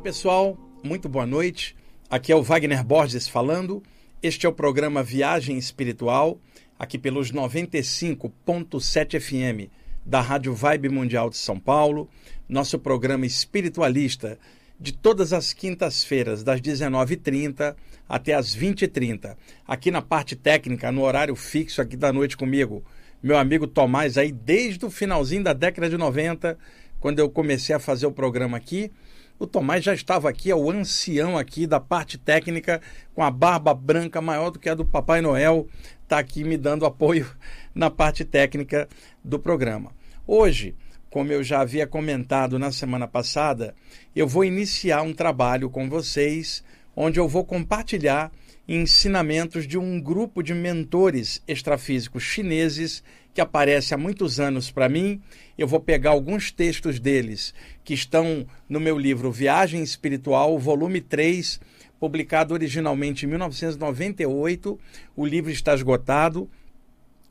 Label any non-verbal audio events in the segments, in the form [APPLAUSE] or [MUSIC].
pessoal, muito boa noite. Aqui é o Wagner Borges falando. Este é o programa Viagem Espiritual, aqui pelos 95.7 FM da Rádio Vibe Mundial de São Paulo, nosso programa espiritualista de todas as quintas-feiras, das 19h30 até as 20h30. Aqui na parte técnica, no horário fixo aqui da noite comigo, meu amigo Tomás, aí desde o finalzinho da década de 90, quando eu comecei a fazer o programa aqui. O Tomás já estava aqui, é o ancião aqui da parte técnica, com a barba branca maior do que a do Papai Noel, está aqui me dando apoio na parte técnica do programa. Hoje, como eu já havia comentado na semana passada, eu vou iniciar um trabalho com vocês onde eu vou compartilhar ensinamentos de um grupo de mentores extrafísicos chineses que aparece há muitos anos para mim. Eu vou pegar alguns textos deles que estão no meu livro Viagem Espiritual, volume 3, publicado originalmente em 1998. O livro está esgotado,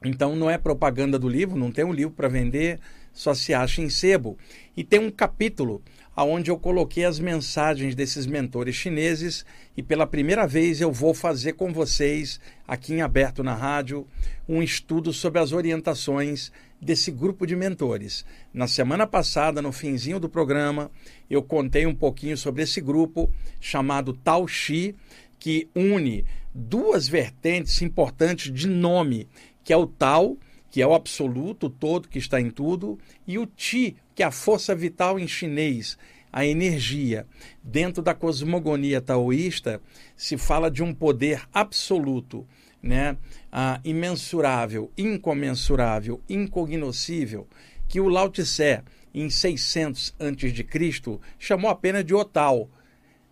então não é propaganda do livro, não tem um livro para vender, só se acha em sebo. E tem um capítulo aonde eu coloquei as mensagens desses mentores chineses e pela primeira vez eu vou fazer com vocês aqui em aberto na rádio um estudo sobre as orientações desse grupo de mentores. Na semana passada, no finzinho do programa, eu contei um pouquinho sobre esse grupo chamado Tao Xi, que une duas vertentes importantes de nome, que é o Tao, que é o absoluto, o todo que está em tudo, e o Ti, que a força vital em chinês, a energia. Dentro da cosmogonia taoísta, se fala de um poder absoluto, né? Ah, imensurável, incomensurável, incognoscível, que o Lao Tse, em 600 a.C., chamou apenas de Otal.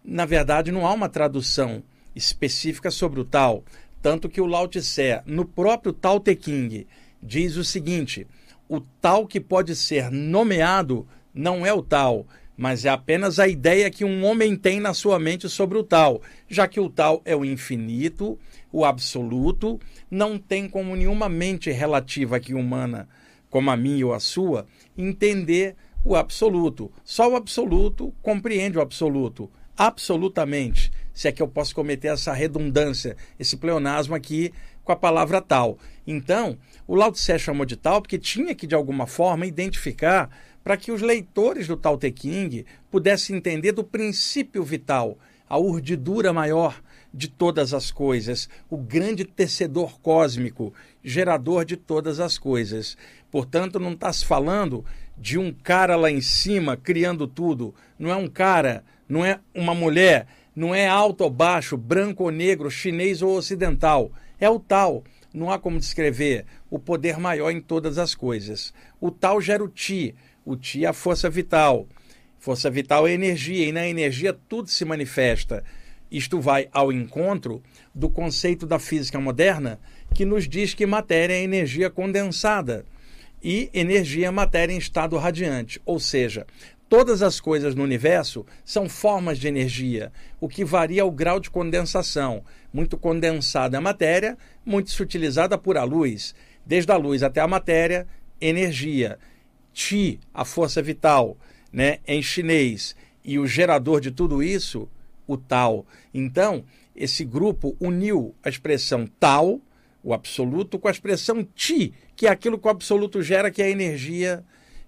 Na verdade, não há uma tradução específica sobre o tal, tanto que o Lao Tse, no próprio Tao Te King, diz o seguinte: o tal que pode ser nomeado não é o tal, mas é apenas a ideia que um homem tem na sua mente sobre o tal, já que o tal é o infinito, o absoluto, não tem como nenhuma mente relativa aqui humana, como a minha ou a sua, entender o absoluto. Só o absoluto compreende o absoluto, absolutamente, se é que eu posso cometer essa redundância, esse pleonasmo aqui com a palavra tal. Então, o Lao Tse chamou de tal porque tinha que, de alguma forma, identificar para que os leitores do Tao Te King pudessem entender do princípio vital, a urdidura maior de todas as coisas, o grande tecedor cósmico, gerador de todas as coisas. Portanto, não está se falando de um cara lá em cima criando tudo. Não é um cara, não é uma mulher, não é alto ou baixo, branco ou negro, chinês ou ocidental. É o tal não há como descrever o poder maior em todas as coisas. O tal gera o ti, o ti é a força vital. Força vital é energia, e na energia tudo se manifesta. Isto vai ao encontro do conceito da física moderna, que nos diz que matéria é energia condensada e energia é matéria em estado radiante, ou seja, Todas as coisas no universo são formas de energia, o que varia o grau de condensação. Muito condensada a matéria, muito sutilizada por a luz. Desde a luz até a matéria, energia. Ti, a força vital, né, em chinês. E o gerador de tudo isso, o Tao. Então, esse grupo uniu a expressão Tao, o absoluto, com a expressão Ti, que é aquilo que o absoluto gera, que é a energia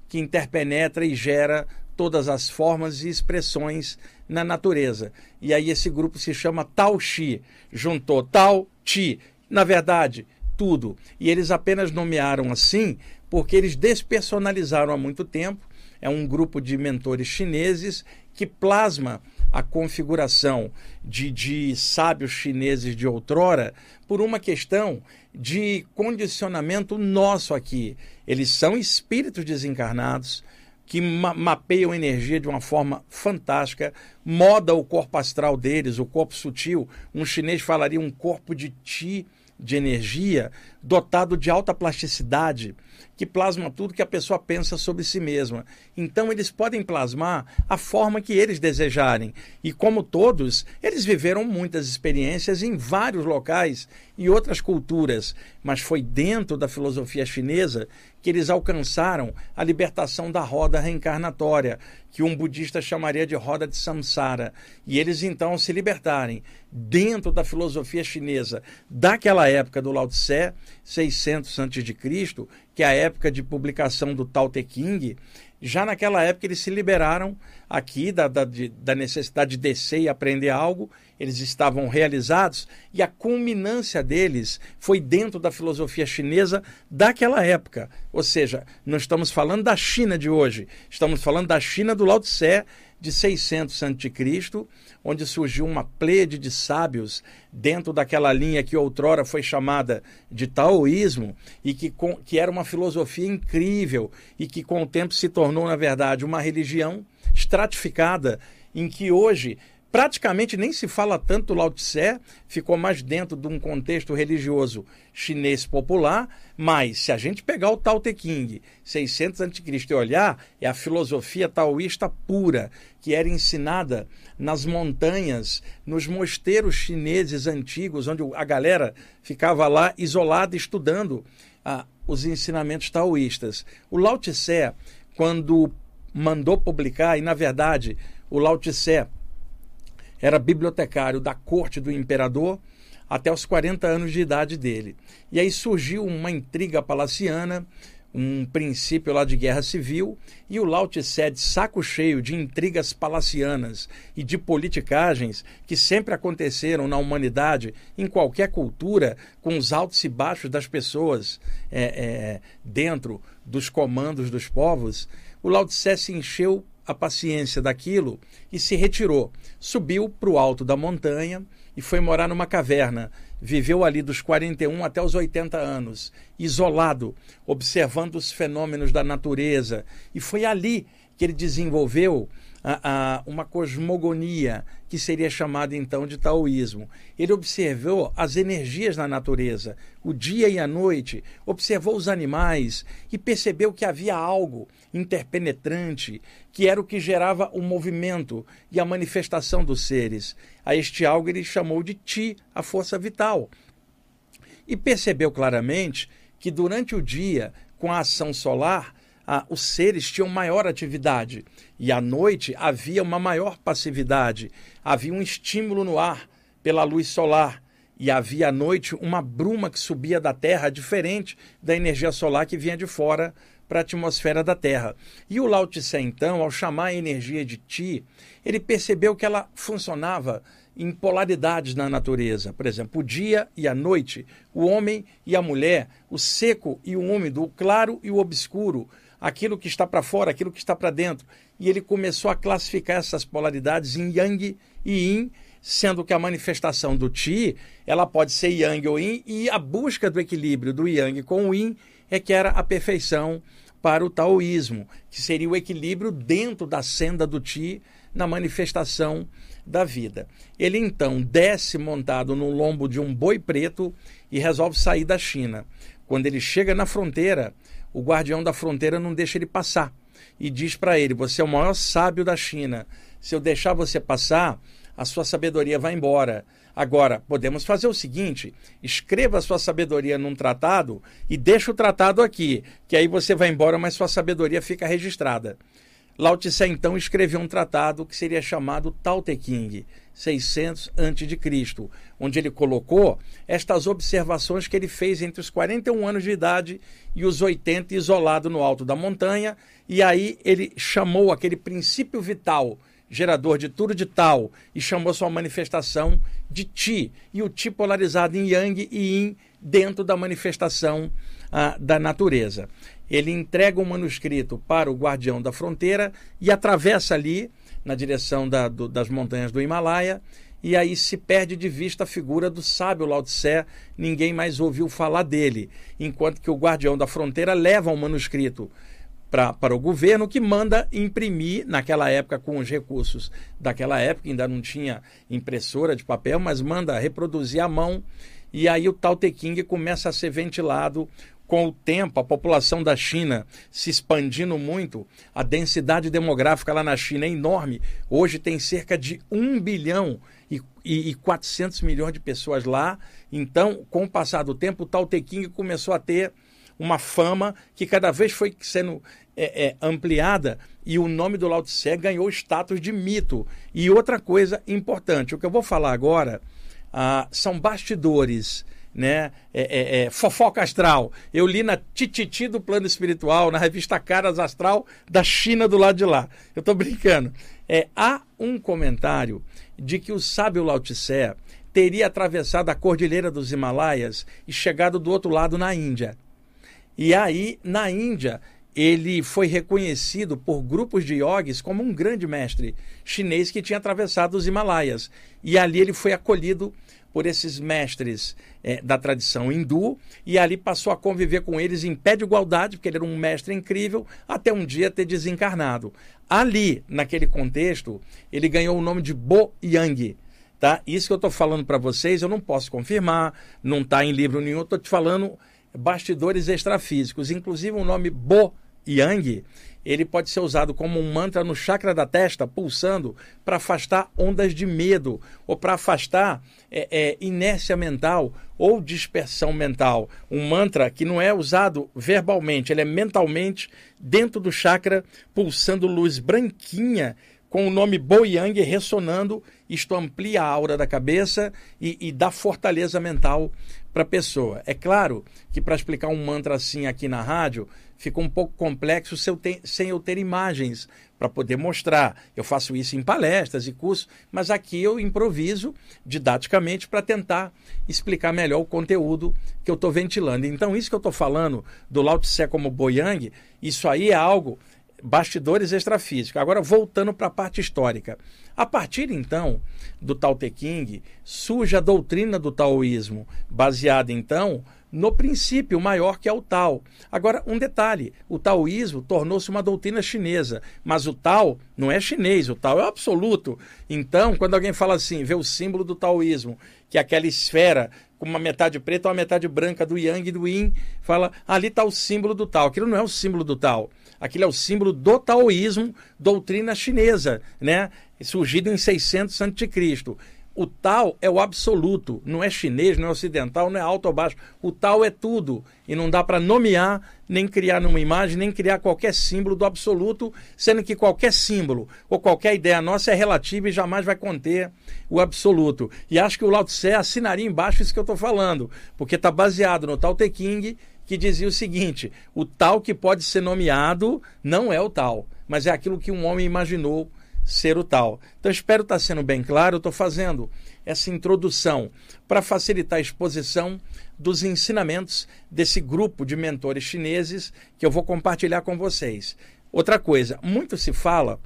que interpenetra e gera todas as formas e expressões na natureza. E aí esse grupo se chama Tao Chi, juntou Tao Chi, na verdade, tudo. E eles apenas nomearam assim porque eles despersonalizaram há muito tempo. É um grupo de mentores chineses que plasma a configuração de, de sábios chineses de outrora por uma questão de condicionamento nosso aqui. Eles são espíritos desencarnados, que ma mapeiam energia de uma forma fantástica, moda o corpo astral deles, o corpo sutil. Um chinês falaria um corpo de ti de energia, dotado de alta plasticidade, que plasma tudo que a pessoa pensa sobre si mesma. Então eles podem plasmar a forma que eles desejarem. E como todos, eles viveram muitas experiências em vários locais e outras culturas, mas foi dentro da filosofia chinesa que eles alcançaram a libertação da roda reencarnatória, que um budista chamaria de roda de samsara. E eles então se libertarem dentro da filosofia chinesa daquela época do Lao Tse, 600 a.C., que é a época de publicação do Tao Te Ching, já naquela época eles se liberaram aqui da, da, de, da necessidade de descer e aprender algo, eles estavam realizados e a culminância deles foi dentro da filosofia chinesa daquela época. Ou seja, não estamos falando da China de hoje, estamos falando da China do Lao Tse de 600 a.C., onde surgiu uma plede de sábios dentro daquela linha que outrora foi chamada de taoísmo e que, com, que era uma filosofia incrível e que com o tempo se tornou, na verdade, uma religião estratificada em que hoje praticamente nem se fala tanto Lao Tse, ficou mais dentro de um contexto religioso chinês popular, mas se a gente pegar o Tao Te Ching, 600 a.C. e olhar, é a filosofia taoísta pura, que era ensinada nas montanhas, nos mosteiros chineses antigos, onde a galera ficava lá isolada estudando ah, os ensinamentos taoístas. O Lao Tse, quando mandou publicar, e na verdade o Lao Tse era bibliotecário da corte do imperador até os 40 anos de idade dele. E aí surgiu uma intriga palaciana, um princípio lá de guerra civil, e o Lao Tse, de saco cheio de intrigas palacianas e de politicagens que sempre aconteceram na humanidade, em qualquer cultura, com os altos e baixos das pessoas é, é, dentro dos comandos dos povos, o Lao Tse se encheu a paciência daquilo e se retirou. Subiu para o alto da montanha e foi morar numa caverna. Viveu ali dos 41 até os 80 anos, isolado, observando os fenômenos da natureza. E foi ali que ele desenvolveu a, a, uma cosmogonia que seria chamada então de taoísmo. Ele observou as energias na natureza, o dia e a noite, observou os animais e percebeu que havia algo interpenetrante que era o que gerava o movimento e a manifestação dos seres. A este algo ele chamou de Ti, a força vital. E percebeu claramente que durante o dia, com a ação solar, ah, os seres tinham maior atividade e à noite havia uma maior passividade. Havia um estímulo no ar pela luz solar e havia à noite uma bruma que subia da Terra diferente da energia solar que vinha de fora para a atmosfera da Terra. E o Lao Tse, então, ao chamar a energia de Ti, ele percebeu que ela funcionava em polaridades na natureza. Por exemplo, o dia e a noite, o homem e a mulher, o seco e o úmido, o claro e o obscuro, aquilo que está para fora, aquilo que está para dentro. E ele começou a classificar essas polaridades em yang e yin, sendo que a manifestação do Ti, ela pode ser yang ou yin, e a busca do equilíbrio do yang com o yin é que era a perfeição para o taoísmo, que seria o equilíbrio dentro da senda do Ti na manifestação da vida. Ele então desce montado no lombo de um boi preto e resolve sair da China. Quando ele chega na fronteira, o guardião da fronteira não deixa ele passar e diz para ele: Você é o maior sábio da China. Se eu deixar você passar, a sua sabedoria vai embora. Agora, podemos fazer o seguinte: escreva a sua sabedoria num tratado e deixa o tratado aqui, que aí você vai embora, mas sua sabedoria fica registrada. Lao Tse então escreveu um tratado que seria chamado Tao Te Ching, 600 a.C., onde ele colocou estas observações que ele fez entre os 41 anos de idade e os 80 isolado no alto da montanha, e aí ele chamou aquele princípio vital, gerador de tudo de tal, e chamou sua manifestação de Ti, e o Ti polarizado em Yang e Yin dentro da manifestação ah, da natureza ele entrega o um manuscrito para o guardião da fronteira e atravessa ali na direção da, do, das montanhas do Himalaia e aí se perde de vista a figura do sábio Lao Tse, ninguém mais ouviu falar dele, enquanto que o guardião da fronteira leva o um manuscrito pra, para o governo que manda imprimir, naquela época com os recursos daquela época, ainda não tinha impressora de papel, mas manda reproduzir à mão, e aí o Tao Te King começa a ser ventilado com o tempo, a população da China se expandindo muito, a densidade demográfica lá na China é enorme. Hoje tem cerca de 1 bilhão e, e, e 400 milhões de pessoas lá. Então, com o passar do tempo, o Tao Te King começou a ter uma fama que cada vez foi sendo é, é, ampliada e o nome do Lao Tse ganhou status de mito. E outra coisa importante, o que eu vou falar agora ah, são bastidores né? É, é, é, fofoca astral. Eu li na Tititi do Plano Espiritual, na revista Caras Astral da China do lado de lá. Eu estou brincando. É, há um comentário de que o sábio Lao Tse teria atravessado a cordilheira dos Himalaias e chegado do outro lado na Índia. E aí, na Índia, ele foi reconhecido por grupos de yogis como um grande mestre chinês que tinha atravessado os Himalaias. E ali ele foi acolhido por esses mestres é, da tradição hindu e ali passou a conviver com eles em pé de igualdade, porque ele era um mestre incrível, até um dia ter desencarnado. Ali, naquele contexto, ele ganhou o nome de Bo Yang. Tá? Isso que eu estou falando para vocês, eu não posso confirmar, não está em livro nenhum, estou te falando bastidores extrafísicos. Inclusive o nome Bo Yang ele pode ser usado como um mantra no chakra da testa, pulsando, para afastar ondas de medo, ou para afastar é, é, inércia mental ou dispersão mental. Um mantra que não é usado verbalmente, ele é mentalmente dentro do chakra, pulsando luz branquinha com o nome Boyang ressonando, isto amplia a aura da cabeça e, e dá fortaleza mental para a pessoa. É claro que para explicar um mantra assim aqui na rádio, ficou um pouco complexo sem eu ter imagens para poder mostrar. Eu faço isso em palestras e cursos, mas aqui eu improviso didaticamente para tentar explicar melhor o conteúdo que eu estou ventilando. Então, isso que eu estou falando do Lao Tse como Boyang, isso aí é algo bastidores extrafísicos. Agora, voltando para a parte histórica. A partir então do Tao Te King, surge a doutrina do taoísmo, baseada então no princípio maior que é o Tao. Agora, um detalhe: o taoísmo tornou-se uma doutrina chinesa, mas o Tao não é chinês, o Tao é absoluto. Então, quando alguém fala assim, vê o símbolo do taoísmo, que é aquela esfera com uma metade preta ou uma metade branca do Yang e do Yin, fala, ali está o símbolo do Tao. Aquilo não é o símbolo do Tao. Aquilo é o símbolo do taoísmo, doutrina chinesa, né? surgido em 600 a.C. O tal é o absoluto, não é chinês, não é ocidental, não é alto ou baixo. O tal é tudo. E não dá para nomear, nem criar numa imagem, nem criar qualquer símbolo do absoluto, sendo que qualquer símbolo ou qualquer ideia nossa é relativa e jamais vai conter o absoluto. E acho que o Lao Tse assinaria embaixo isso que eu estou falando, porque está baseado no Tao Te King, que dizia o seguinte: o tal que pode ser nomeado não é o tal, mas é aquilo que um homem imaginou ser o tal. Então, espero estar sendo bem claro. Estou fazendo essa introdução para facilitar a exposição dos ensinamentos desse grupo de mentores chineses que eu vou compartilhar com vocês. Outra coisa, muito se fala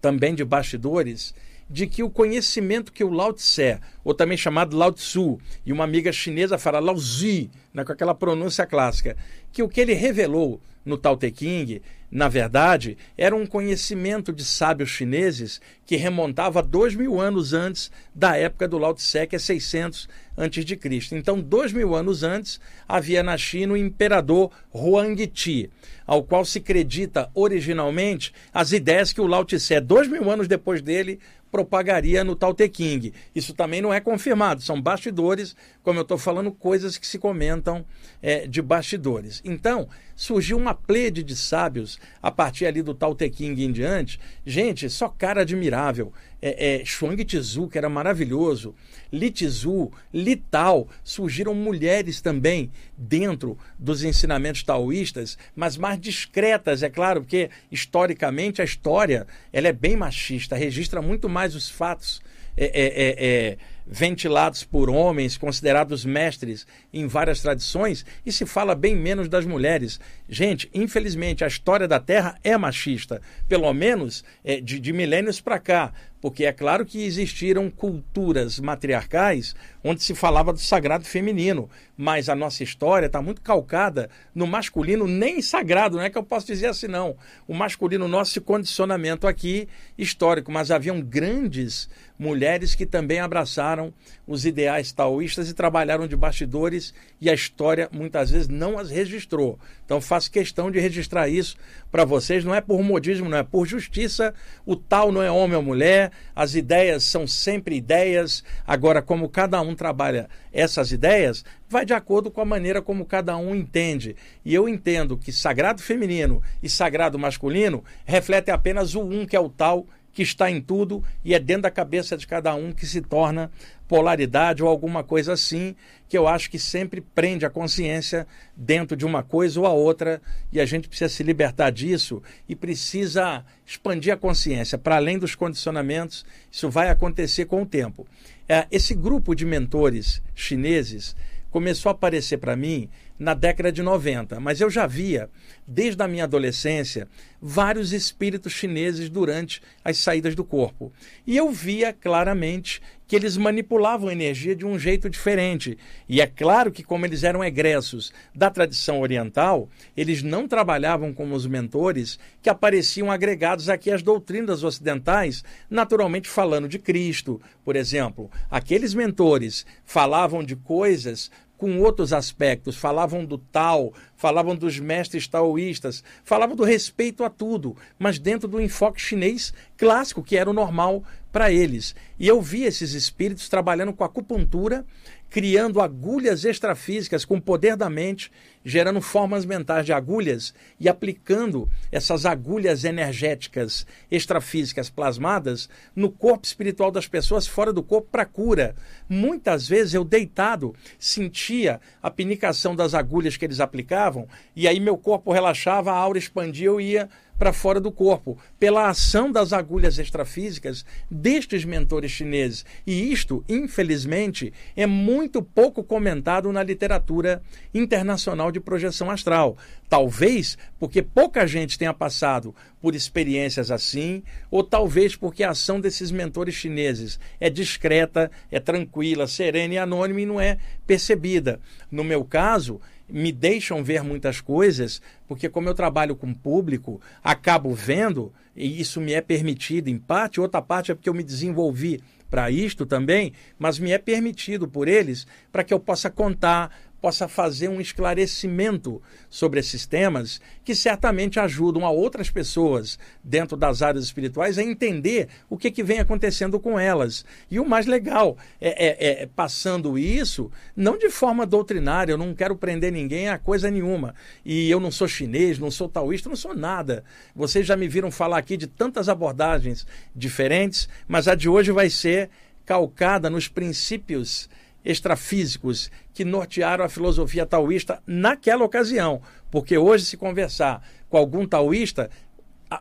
também de bastidores de que o conhecimento que o Lao Tse, ou também chamado Lao Tzu, e uma amiga chinesa fala Lao Zi, né, com aquela pronúncia clássica, que o que ele revelou no Tao Te King, na verdade, era um conhecimento de sábios chineses que remontava a dois mil anos antes da época do Lao Tse, que é 600 antes de Cristo. Então, dois mil anos antes, havia na China o imperador Huangti, ao qual se acredita originalmente as ideias que o Lao Tse, dois mil anos depois dele, propagaria no Tao Te King. Isso também não é confirmado, são bastidores, como eu estou falando, coisas que se comentam é, de bastidores. Então, surgiu uma plede de sábios a partir ali do Tao Te King em diante. Gente, só cara admirável. É, é, Shuang Tzu, que era maravilhoso, Li Tzu, Li Tao, surgiram mulheres também dentro dos ensinamentos taoístas, mas mais discretas, é claro, porque historicamente a história ela é bem machista, registra muito mais os fatos é, é, é, é ventilados por homens, considerados mestres em várias tradições, e se fala bem menos das mulheres. Gente, infelizmente, a história da Terra é machista, pelo menos é, de, de milênios para cá porque é claro que existiram culturas matriarcais onde se falava do sagrado feminino, mas a nossa história está muito calcada no masculino, nem sagrado, não é que eu posso dizer assim, não. O masculino, nosso condicionamento aqui histórico, mas haviam grandes mulheres que também abraçaram os ideais taoístas e trabalharam de bastidores e a história muitas vezes não as registrou. Então faço questão de registrar isso para vocês, não é por modismo, não é por justiça. O tal não é homem ou mulher, as ideias são sempre ideias. Agora, como cada um trabalha essas ideias, vai de acordo com a maneira como cada um entende. E eu entendo que sagrado feminino e sagrado masculino refletem apenas o um, que é o tal que está em tudo e é dentro da cabeça de cada um que se torna polaridade ou alguma coisa assim, que eu acho que sempre prende a consciência dentro de uma coisa ou a outra, e a gente precisa se libertar disso e precisa expandir a consciência para além dos condicionamentos. Isso vai acontecer com o tempo. É, esse grupo de mentores chineses começou a aparecer para mim na década de 90, mas eu já via, desde a minha adolescência, vários espíritos chineses durante as saídas do corpo. E eu via claramente que eles manipulavam a energia de um jeito diferente. E é claro que, como eles eram egressos da tradição oriental, eles não trabalhavam como os mentores que apareciam agregados aqui às doutrinas ocidentais, naturalmente falando de Cristo, por exemplo. Aqueles mentores falavam de coisas com outros aspectos, falavam do tal, falavam dos mestres taoístas, falavam do respeito a tudo, mas dentro do enfoque chinês clássico, que era o normal para eles. E eu vi esses espíritos trabalhando com acupuntura criando agulhas extrafísicas com o poder da mente, gerando formas mentais de agulhas e aplicando essas agulhas energéticas extrafísicas plasmadas no corpo espiritual das pessoas fora do corpo para cura. Muitas vezes eu deitado sentia a pinicação das agulhas que eles aplicavam e aí meu corpo relaxava, a aura expandia, eu ia para fora do corpo, pela ação das agulhas extrafísicas destes mentores chineses. E isto, infelizmente, é muito pouco comentado na literatura internacional de projeção astral. Talvez porque pouca gente tenha passado por experiências assim, ou talvez porque a ação desses mentores chineses é discreta, é tranquila, serena e anônima e não é percebida. No meu caso, me deixam ver muitas coisas, porque como eu trabalho com público, acabo vendo, e isso me é permitido em parte, outra parte é porque eu me desenvolvi para isto também, mas me é permitido por eles para que eu possa contar, possa fazer um esclarecimento sobre esses temas que certamente ajudam a outras pessoas dentro das áreas espirituais a entender o que, que vem acontecendo com elas. E o mais legal é, é, é passando isso, não de forma doutrinária, eu não quero prender ninguém a coisa nenhuma. E eu não sou chinês, não sou taoísta, não sou nada. Vocês já me viram falar aqui de tantas abordagens diferentes, mas a de hoje vai ser calcada nos princípios extrafísicos que nortearam a filosofia taoísta naquela ocasião. Porque hoje, se conversar com algum taoísta,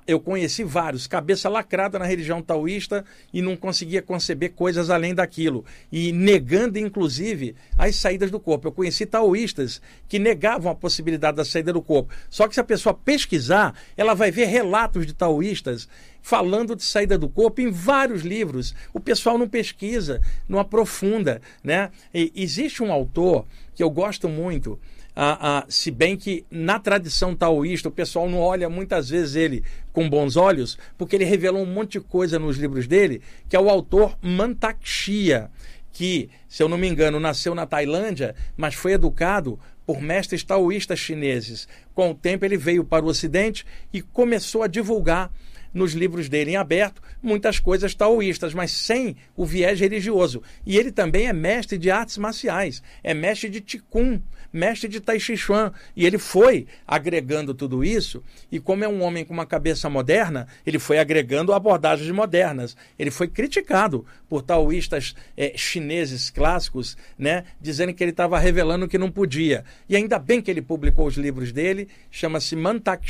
eu conheci vários, cabeça lacrada na religião taoísta e não conseguia conceber coisas além daquilo. E negando, inclusive, as saídas do corpo. Eu conheci taoístas que negavam a possibilidade da saída do corpo. Só que se a pessoa pesquisar, ela vai ver relatos de taoístas falando de saída do corpo em vários livros. O pessoal não pesquisa, não aprofunda. Né? E existe um autor que eu gosto muito, ah, ah, se bem que na tradição taoísta o pessoal não olha muitas vezes ele com bons olhos, porque ele revelou um monte de coisa nos livros dele, que é o autor Mantakshia, que, se eu não me engano, nasceu na Tailândia, mas foi educado por mestres taoístas chineses. Com o tempo ele veio para o Ocidente e começou a divulgar nos livros dele em aberto muitas coisas taoístas, mas sem o viés religioso. E ele também é mestre de artes marciais, é mestre de Qigong, mestre de Tai Chi Chuan. E ele foi agregando tudo isso, e como é um homem com uma cabeça moderna, ele foi agregando abordagens modernas. Ele foi criticado por taoístas é, chineses clássicos, né, dizendo que ele estava revelando que não podia. E ainda bem que ele publicou os livros dele, chama-se Mantak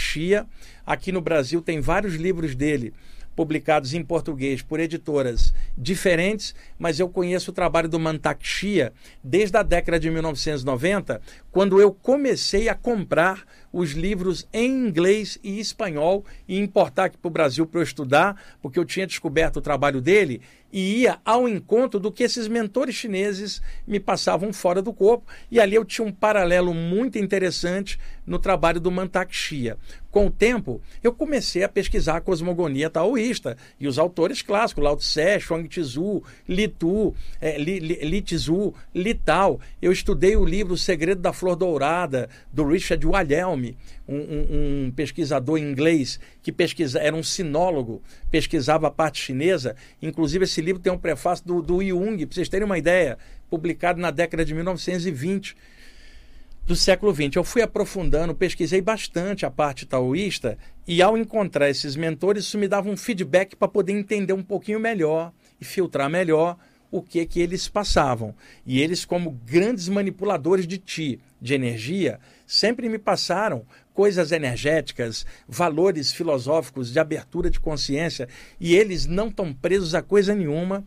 Aqui no Brasil tem vários livros dele publicados em português por editoras diferentes, mas eu conheço o trabalho do Mantak Shia desde a década de 1990, quando eu comecei a comprar os livros em inglês e espanhol e importar aqui para o Brasil para eu estudar, porque eu tinha descoberto o trabalho dele e ia ao encontro do que esses mentores chineses me passavam fora do corpo. E ali eu tinha um paralelo muito interessante no trabalho do Mantak Shia. Com o tempo, eu comecei a pesquisar a cosmogonia taoísta e os autores clássicos, Lao Tse, Chuang Tzu, Li Tu, é, Li, Li, Li Tzu, Li Tao. Eu estudei o livro O Segredo da Flor Dourada, do Richard Wilhelm, um, um, um pesquisador inglês que pesquisa, era um sinólogo, pesquisava a parte chinesa. Inclusive, esse livro tem um prefácio do, do Jung, para vocês terem uma ideia, publicado na década de 1920 do século XX. Eu fui aprofundando, pesquisei bastante a parte taoísta e ao encontrar esses mentores, isso me dava um feedback para poder entender um pouquinho melhor e filtrar melhor o que que eles passavam. E eles, como grandes manipuladores de ti, de energia, sempre me passaram coisas energéticas, valores filosóficos de abertura de consciência, e eles não estão presos a coisa nenhuma,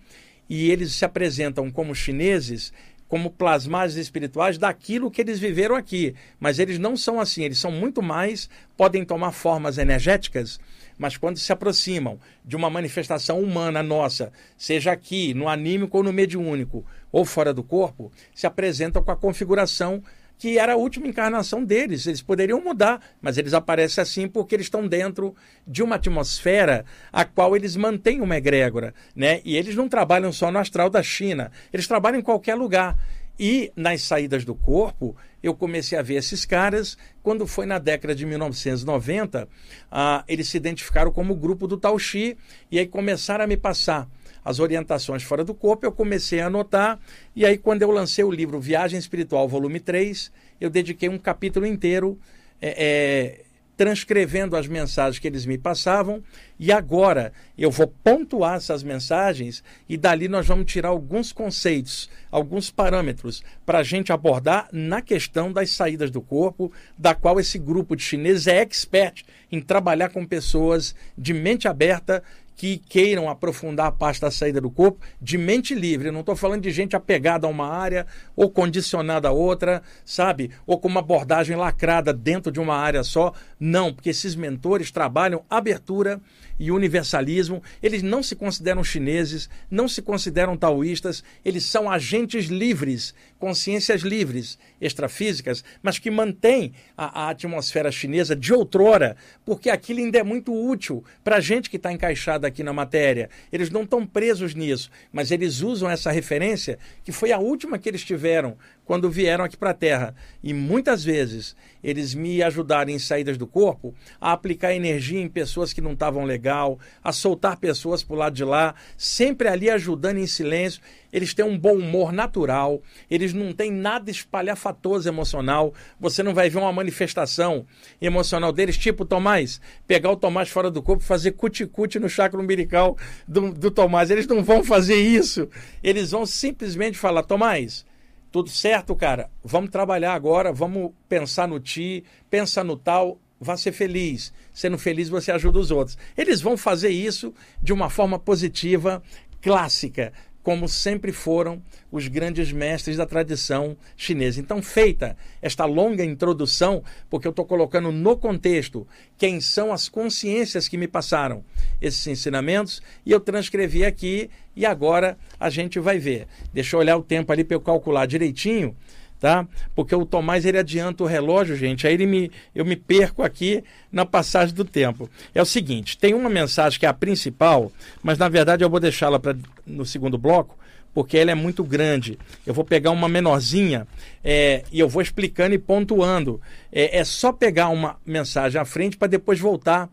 e eles se apresentam como chineses como plasmagens espirituais daquilo que eles viveram aqui. Mas eles não são assim, eles são muito mais, podem tomar formas energéticas, mas quando se aproximam de uma manifestação humana nossa, seja aqui, no anímico ou no mediúnico, ou fora do corpo, se apresentam com a configuração que era a última encarnação deles. Eles poderiam mudar, mas eles aparecem assim porque eles estão dentro de uma atmosfera a qual eles mantêm uma egrégora. Né? E eles não trabalham só no astral da China, eles trabalham em qualquer lugar. E nas saídas do corpo, eu comecei a ver esses caras. Quando foi na década de 1990, ah, eles se identificaram como o grupo do Tao Xi e aí começaram a me passar as orientações fora do corpo, eu comecei a anotar, e aí quando eu lancei o livro Viagem Espiritual, volume 3, eu dediquei um capítulo inteiro é, é, transcrevendo as mensagens que eles me passavam, e agora eu vou pontuar essas mensagens e dali nós vamos tirar alguns conceitos, alguns parâmetros para a gente abordar na questão das saídas do corpo, da qual esse grupo de chineses é expert em trabalhar com pessoas de mente aberta que queiram aprofundar a parte da saída do corpo de mente livre. Eu não estou falando de gente apegada a uma área ou condicionada a outra, sabe? Ou com uma abordagem lacrada dentro de uma área só. Não, porque esses mentores trabalham abertura e universalismo. Eles não se consideram chineses, não se consideram taoístas, eles são agentes livres, consciências livres, extrafísicas, mas que mantêm a, a atmosfera chinesa de outrora, porque aquilo ainda é muito útil para a gente que está encaixada aqui na matéria. Eles não estão presos nisso, mas eles usam essa referência, que foi a última que eles tiveram quando vieram aqui para a Terra. E muitas vezes eles me ajudaram em saídas do corpo a aplicar energia em pessoas que não estavam legal, a soltar pessoas para o lado de lá, sempre ali ajudando em silêncio. Eles têm um bom humor natural, eles não têm nada espalhafatoso emocional. Você não vai ver uma manifestação emocional deles, tipo Tomás, pegar o Tomás fora do corpo fazer cuticute no chakra umbilical do, do Tomás. Eles não vão fazer isso. Eles vão simplesmente falar: Tomás, tudo certo, cara? Vamos trabalhar agora, vamos pensar no ti, pensa no tal, vá ser feliz. Sendo feliz, você ajuda os outros. Eles vão fazer isso de uma forma positiva, clássica como sempre foram os grandes mestres da tradição chinesa. Então, feita esta longa introdução, porque eu estou colocando no contexto quem são as consciências que me passaram esses ensinamentos, e eu transcrevi aqui, e agora a gente vai ver. Deixa eu olhar o tempo ali para eu calcular direitinho tá? Porque o Tomás ele adianta o relógio, gente, aí ele me, eu me perco aqui na passagem do tempo. É o seguinte, tem uma mensagem que é a principal, mas na verdade eu vou deixá-la no segundo bloco, porque ela é muito grande. Eu vou pegar uma menorzinha é, e eu vou explicando e pontuando. É, é só pegar uma mensagem à frente para depois voltar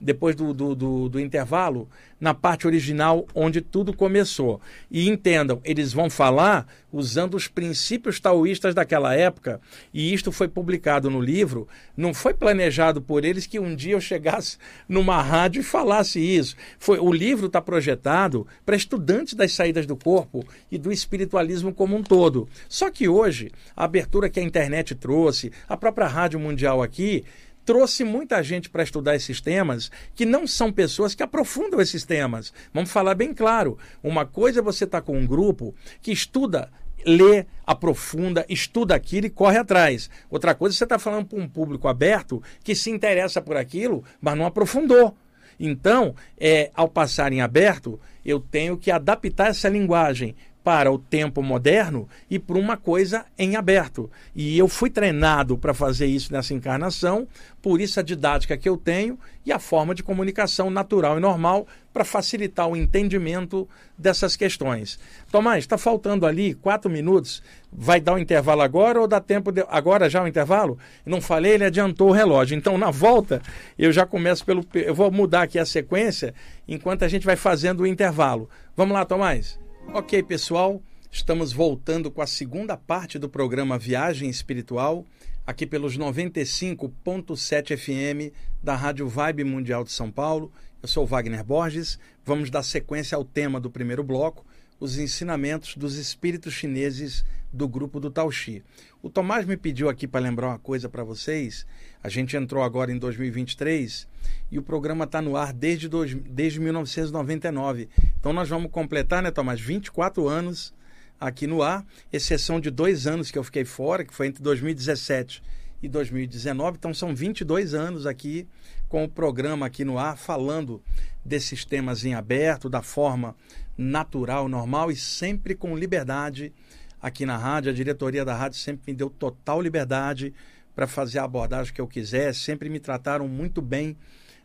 depois do, do, do, do, intervalo, na parte original onde tudo começou. E entendam, eles vão falar usando os princípios taoístas daquela época, e isto foi publicado no livro. Não foi planejado por eles que um dia eu chegasse numa rádio e falasse isso. Foi O livro está projetado para estudantes das saídas do corpo e do espiritualismo como um todo. Só que hoje, a abertura que a internet trouxe, a própria Rádio Mundial aqui, trouxe muita gente para estudar esses temas que não são pessoas que aprofundam esses temas. Vamos falar bem claro. Uma coisa é você estar tá com um grupo que estuda lê, aprofunda, estuda aquilo e corre atrás. Outra coisa, você está falando para um público aberto que se interessa por aquilo, mas não aprofundou. Então, é, ao passar em aberto, eu tenho que adaptar essa linguagem para o tempo moderno e para uma coisa em aberto. E eu fui treinado para fazer isso nessa encarnação, por isso a didática que eu tenho e a forma de comunicação natural e normal para facilitar o entendimento dessas questões. Tomás, está faltando ali quatro minutos. Vai dar o um intervalo agora ou dá tempo de... agora já o intervalo? Não falei, ele adiantou o relógio. Então, na volta, eu já começo pelo. Eu vou mudar aqui a sequência enquanto a gente vai fazendo o intervalo. Vamos lá, Tomás. Ok, pessoal, estamos voltando com a segunda parte do programa Viagem Espiritual, aqui pelos 95.7 FM da Rádio Vibe Mundial de São Paulo. Eu sou Wagner Borges. Vamos dar sequência ao tema do primeiro bloco, os ensinamentos dos espíritos chineses do grupo do Taoxi. O Tomás me pediu aqui para lembrar uma coisa para vocês. A gente entrou agora em 2023 e o programa está no ar desde, dois, desde 1999. Então nós vamos completar, né, Tomás, 24 anos aqui no ar, exceção de dois anos que eu fiquei fora, que foi entre 2017 e 2019. Então são 22 anos aqui com o programa aqui no ar, falando desses temas em aberto, da forma natural, normal e sempre com liberdade aqui na rádio. A diretoria da rádio sempre me deu total liberdade para fazer a abordagem que eu quiser, sempre me trataram muito bem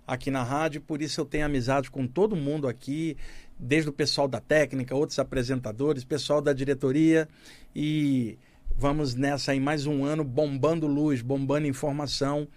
aqui na rádio, por isso eu tenho amizade com todo mundo aqui, desde o pessoal da técnica, outros apresentadores, pessoal da diretoria. E vamos nessa aí mais um ano bombando luz, bombando informação,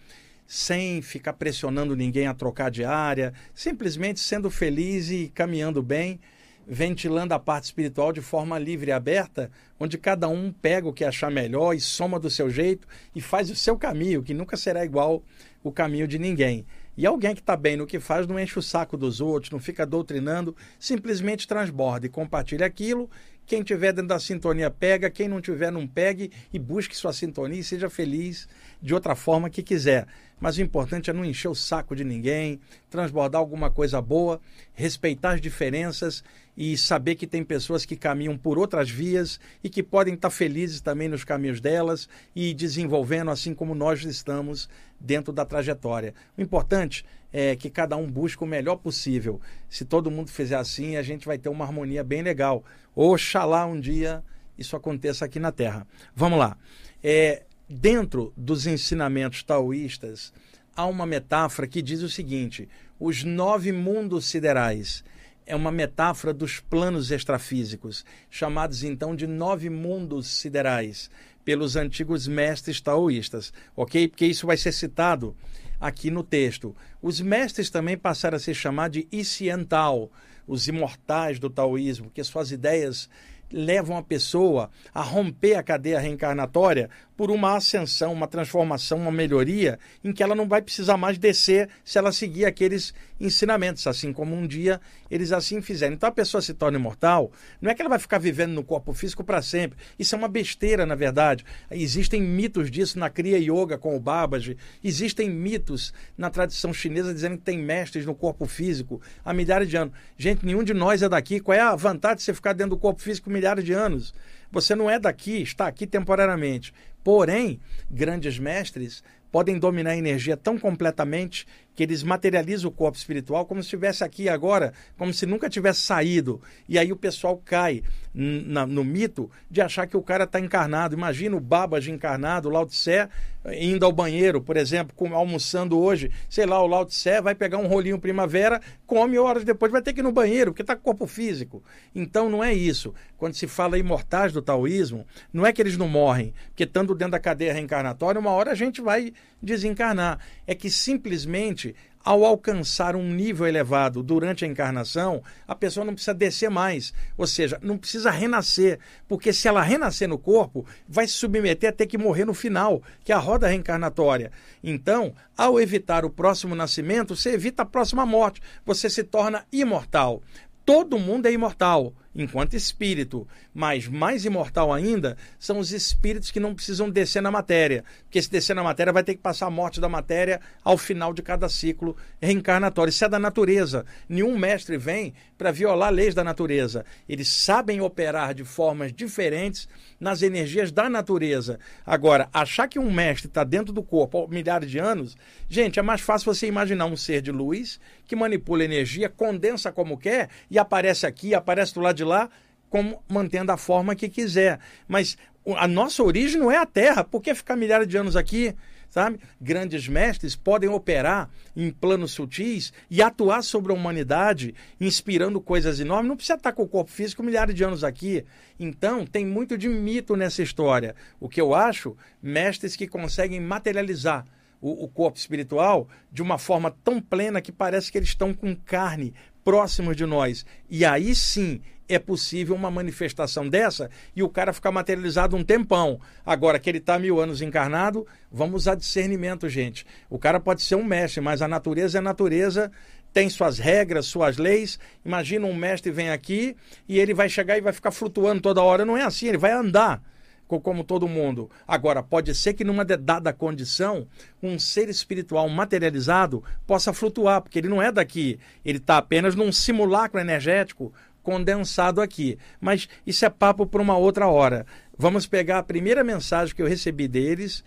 sem ficar pressionando ninguém a trocar de área, simplesmente sendo feliz e caminhando bem ventilando a parte espiritual de forma livre e aberta, onde cada um pega o que achar melhor e soma do seu jeito e faz o seu caminho, que nunca será igual o caminho de ninguém. E alguém que está bem no que faz não enche o saco dos outros, não fica doutrinando, simplesmente transborda e compartilha aquilo. Quem tiver dentro da sintonia pega, quem não tiver não pegue e busque sua sintonia e seja feliz de outra forma que quiser. Mas o importante é não encher o saco de ninguém, transbordar alguma coisa boa, respeitar as diferenças e saber que tem pessoas que caminham por outras vias e que podem estar felizes também nos caminhos delas e desenvolvendo assim como nós estamos dentro da trajetória. O importante é que cada um busque o melhor possível. Se todo mundo fizer assim, a gente vai ter uma harmonia bem legal. Oxalá um dia isso aconteça aqui na Terra. Vamos lá. É, dentro dos ensinamentos taoístas, há uma metáfora que diz o seguinte: os nove mundos siderais é uma metáfora dos planos extrafísicos, chamados então de nove mundos siderais, pelos antigos mestres taoístas, ok? Porque isso vai ser citado aqui no texto. Os mestres também passaram a se chamar de Isiantal, os imortais do taoísmo, que suas ideias levam a pessoa a romper a cadeia reencarnatória por uma ascensão, uma transformação, uma melhoria, em que ela não vai precisar mais descer se ela seguir aqueles ensinamentos, assim como um dia eles assim fizeram. Então a pessoa se torna imortal, não é que ela vai ficar vivendo no corpo físico para sempre. Isso é uma besteira, na verdade. Existem mitos disso na Kriya Yoga com o Babaji, existem mitos na tradição chinesa dizendo que tem mestres no corpo físico há milhares de anos. Gente, nenhum de nós é daqui. Qual é a vantagem de você ficar dentro do corpo físico milhares de anos? Você não é daqui, está aqui temporariamente. Porém, grandes mestres podem dominar a energia tão completamente que eles materializam o corpo espiritual como se estivesse aqui agora, como se nunca tivesse saído. E aí o pessoal cai na, no mito de achar que o cara está encarnado. Imagina o Babaji encarnado, o Lao Tse, indo ao banheiro, por exemplo, com, almoçando hoje. Sei lá, o Lao Tse vai pegar um rolinho primavera, come horas depois, vai ter que ir no banheiro, porque está com corpo físico. Então não é isso. Quando se fala imortais do taoísmo, não é que eles não morrem, porque estando dentro da cadeia reencarnatória, uma hora a gente vai desencarnar. É que simplesmente ao alcançar um nível elevado durante a encarnação, a pessoa não precisa descer mais, ou seja, não precisa renascer, porque se ela renascer no corpo, vai se submeter a ter que morrer no final, que é a roda reencarnatória. Então, ao evitar o próximo nascimento, você evita a próxima morte, você se torna imortal. Todo mundo é imortal enquanto espírito. Mas mais imortal ainda são os espíritos que não precisam descer na matéria. Porque se descer na matéria, vai ter que passar a morte da matéria ao final de cada ciclo reencarnatório. Isso é da natureza. Nenhum mestre vem para violar leis da natureza. Eles sabem operar de formas diferentes nas energias da natureza. Agora, achar que um mestre está dentro do corpo há milhares de anos, gente, é mais fácil você imaginar um ser de luz que manipula energia, condensa como quer e aparece aqui, aparece do lado de lá, como mantendo a forma que quiser. Mas a nossa origem não é a Terra. Por que ficar milhares de anos aqui? sabe? Grandes mestres podem operar em planos sutis e atuar sobre a humanidade, inspirando coisas enormes. Não precisa estar com o corpo físico milhares de anos aqui. Então, tem muito de mito nessa história. O que eu acho, mestres que conseguem materializar o, o corpo espiritual de uma forma tão plena que parece que eles estão com carne próximos de nós. E aí sim é possível uma manifestação dessa e o cara ficar materializado um tempão. Agora que ele está mil anos encarnado, vamos usar discernimento, gente. O cara pode ser um mestre, mas a natureza é natureza, tem suas regras, suas leis. Imagina um mestre vem aqui e ele vai chegar e vai ficar flutuando toda hora. Não é assim, ele vai andar como todo mundo. Agora, pode ser que numa dada condição, um ser espiritual materializado possa flutuar, porque ele não é daqui. Ele está apenas num simulacro energético condensado aqui. Mas isso é papo para uma outra hora. Vamos pegar a primeira mensagem que eu recebi deles,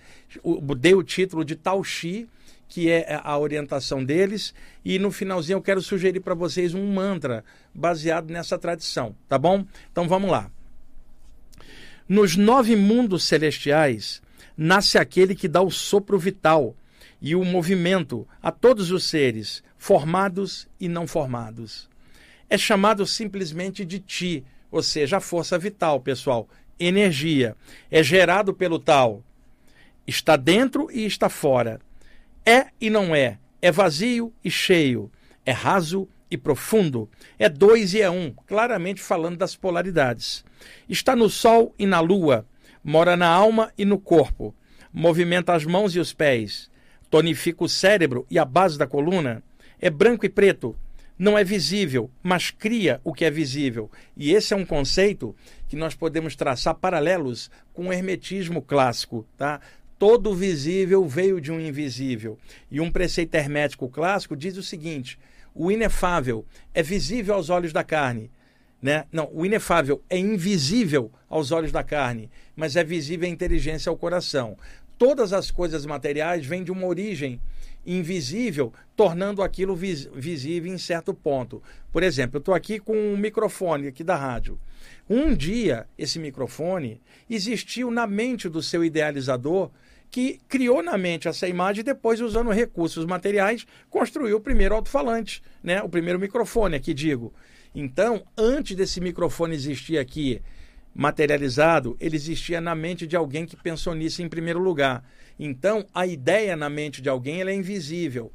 dei o título de Tauxi, que é a orientação deles, e no finalzinho eu quero sugerir para vocês um mantra baseado nessa tradição, tá bom? Então vamos lá. Nos nove mundos celestiais nasce aquele que dá o sopro vital e o movimento a todos os seres, formados e não formados é chamado simplesmente de Ti, ou seja, a força vital, pessoal, energia. É gerado pelo tal. Está dentro e está fora. É e não é. É vazio e cheio. É raso e profundo. É dois e é um, claramente falando das polaridades. Está no sol e na lua. Mora na alma e no corpo. Movimenta as mãos e os pés. Tonifica o cérebro e a base da coluna. É branco e preto não é visível, mas cria o que é visível. E esse é um conceito que nós podemos traçar paralelos com o hermetismo clássico, tá? Todo visível veio de um invisível. E um preceito hermético clássico diz o seguinte: o inefável é visível aos olhos da carne. Né? Não, o inefável é invisível aos olhos da carne, mas é visível à inteligência ao coração. Todas as coisas materiais vêm de uma origem invisível, tornando aquilo vis visível em certo ponto. Por exemplo, eu estou aqui com um microfone aqui da rádio. Um dia, esse microfone existiu na mente do seu idealizador, que criou na mente essa imagem e depois, usando recursos materiais, construiu o primeiro alto-falante, né? o primeiro microfone, aqui digo. Então, antes desse microfone existir aqui materializado, ele existia na mente de alguém que pensou nisso em primeiro lugar. Então, a ideia na mente de alguém é invisível.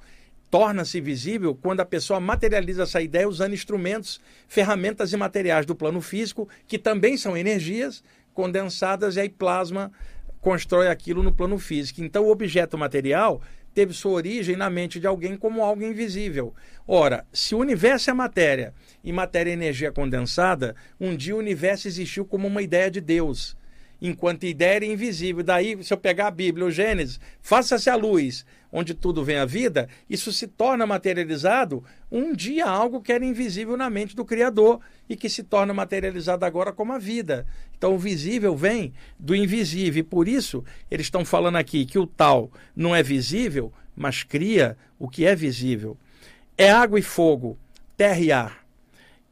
Torna-se visível quando a pessoa materializa essa ideia usando instrumentos, ferramentas e materiais do plano físico, que também são energias condensadas, e aí plasma constrói aquilo no plano físico. Então, o objeto material teve sua origem na mente de alguém como algo invisível. Ora, se o universo é matéria e matéria é energia condensada, um dia o universo existiu como uma ideia de Deus enquanto ideia era invisível. Daí, se eu pegar a Bíblia, o Gênesis, faça-se a luz, onde tudo vem a vida, isso se torna materializado um dia algo que era invisível na mente do Criador e que se torna materializado agora como a vida. Então, o visível vem do invisível. E por isso, eles estão falando aqui que o tal não é visível, mas cria o que é visível. É água e fogo, terra e ar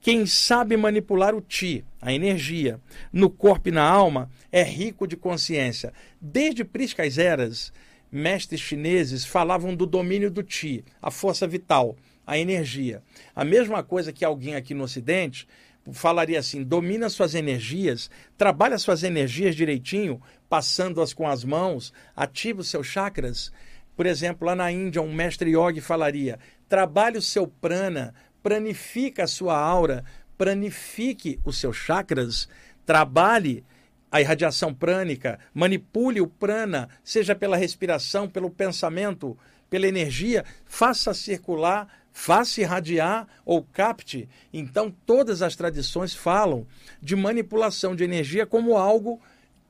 quem sabe manipular o ti, a energia, no corpo e na alma, é rico de consciência. Desde priscas eras, mestres chineses falavam do domínio do ti, a força vital, a energia. A mesma coisa que alguém aqui no Ocidente falaria assim: domina suas energias, trabalha suas energias direitinho, passando-as com as mãos, ativa os seus chakras. Por exemplo, lá na Índia, um mestre yogi falaria: trabalhe o seu prana, planifique a sua aura, planifique os seus chakras, trabalhe a irradiação prânica, manipule o prana, seja pela respiração, pelo pensamento, pela energia, faça circular faça irradiar ou capte. Então, todas as tradições falam de manipulação de energia como algo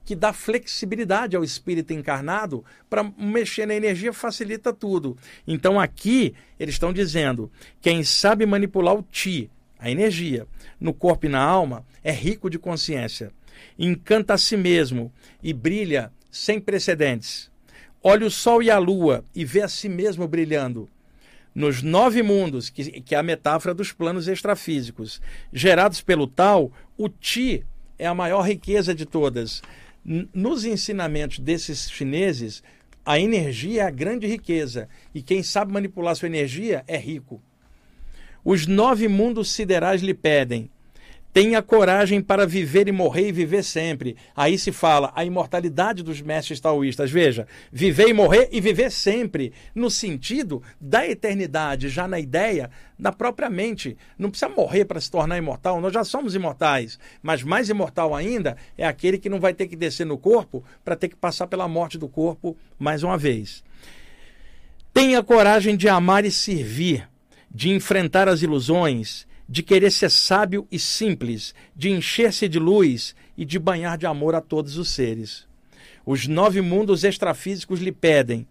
que dá flexibilidade ao espírito encarnado para mexer na energia facilita tudo. Então aqui eles estão dizendo: quem sabe manipular o ti, a energia, no corpo e na alma, é rico de consciência. Encanta a si mesmo e brilha sem precedentes. Olha o sol e a lua e vê a si mesmo brilhando. Nos nove mundos, que, que é a metáfora dos planos extrafísicos, gerados pelo tal, o Ti é a maior riqueza de todas nos ensinamentos desses chineses, a energia é a grande riqueza e quem sabe manipular sua energia é rico. Os nove mundos siderais lhe pedem: Tenha coragem para viver e morrer e viver sempre. Aí se fala a imortalidade dos mestres taoístas. Veja, viver e morrer e viver sempre, no sentido da eternidade, já na ideia da própria mente. Não precisa morrer para se tornar imortal, nós já somos imortais. Mas mais imortal ainda é aquele que não vai ter que descer no corpo para ter que passar pela morte do corpo mais uma vez. Tenha coragem de amar e servir, de enfrentar as ilusões de querer ser sábio e simples, de encher-se de luz e de banhar de amor a todos os seres. Os nove mundos extrafísicos lhe pedem: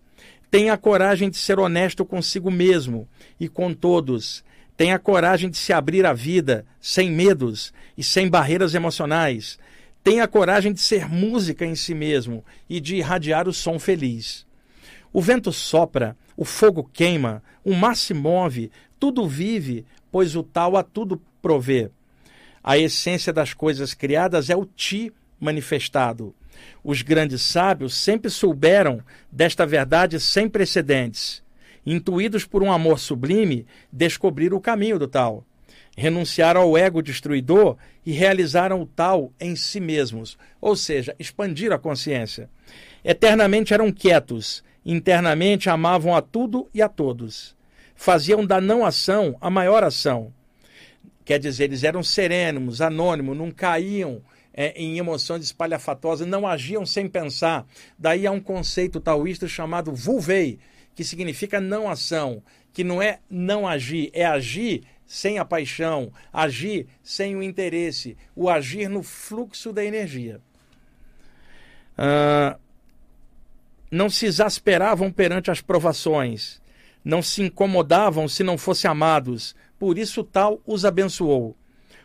tenha a coragem de ser honesto consigo mesmo e com todos. Tenha a coragem de se abrir à vida, sem medos e sem barreiras emocionais. Tenha a coragem de ser música em si mesmo e de irradiar o som feliz. O vento sopra, o fogo queima, o mar se move, tudo vive, pois o tal a tudo provê. A essência das coisas criadas é o ti manifestado. Os grandes sábios sempre souberam desta verdade sem precedentes. Intuídos por um amor sublime, descobriram o caminho do tal. Renunciaram ao ego destruidor e realizaram o tal em si mesmos, ou seja, expandiram a consciência. Eternamente eram quietos, internamente amavam a tudo e a todos faziam da não ação a maior ação. Quer dizer, eles eram serenos, anônimos, não caíam é, em emoções espalhafatosas, não agiam sem pensar. Daí há um conceito taoísta chamado vulvei, que significa não ação, que não é não agir, é agir sem a paixão, agir sem o interesse, o agir no fluxo da energia. Uh, não se exasperavam perante as provações, não se incomodavam se não fossem amados, por isso tal os abençoou.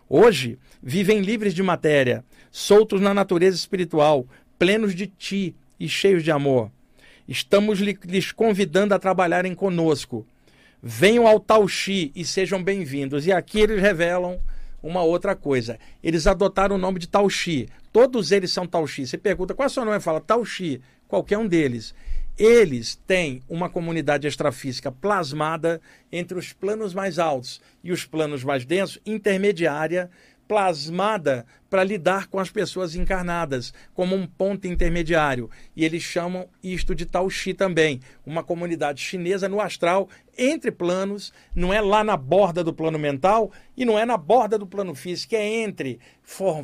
Hoje vivem livres de matéria, soltos na natureza espiritual, plenos de ti e cheios de amor. Estamos lhes convidando a trabalharem conosco. Venham ao Tauxi e sejam bem-vindos. E aqui eles revelam uma outra coisa. Eles adotaram o nome de Tauxi. Todos eles são Tauxi. Você pergunta qual é o seu nome? Fala Tauxi. Qualquer um deles. Eles têm uma comunidade extrafísica plasmada entre os planos mais altos e os planos mais densos, intermediária, plasmada para lidar com as pessoas encarnadas, como um ponto intermediário. E eles chamam isto de Tao-Chi também, uma comunidade chinesa no astral, entre planos, não é lá na borda do plano mental e não é na borda do plano físico, é entre,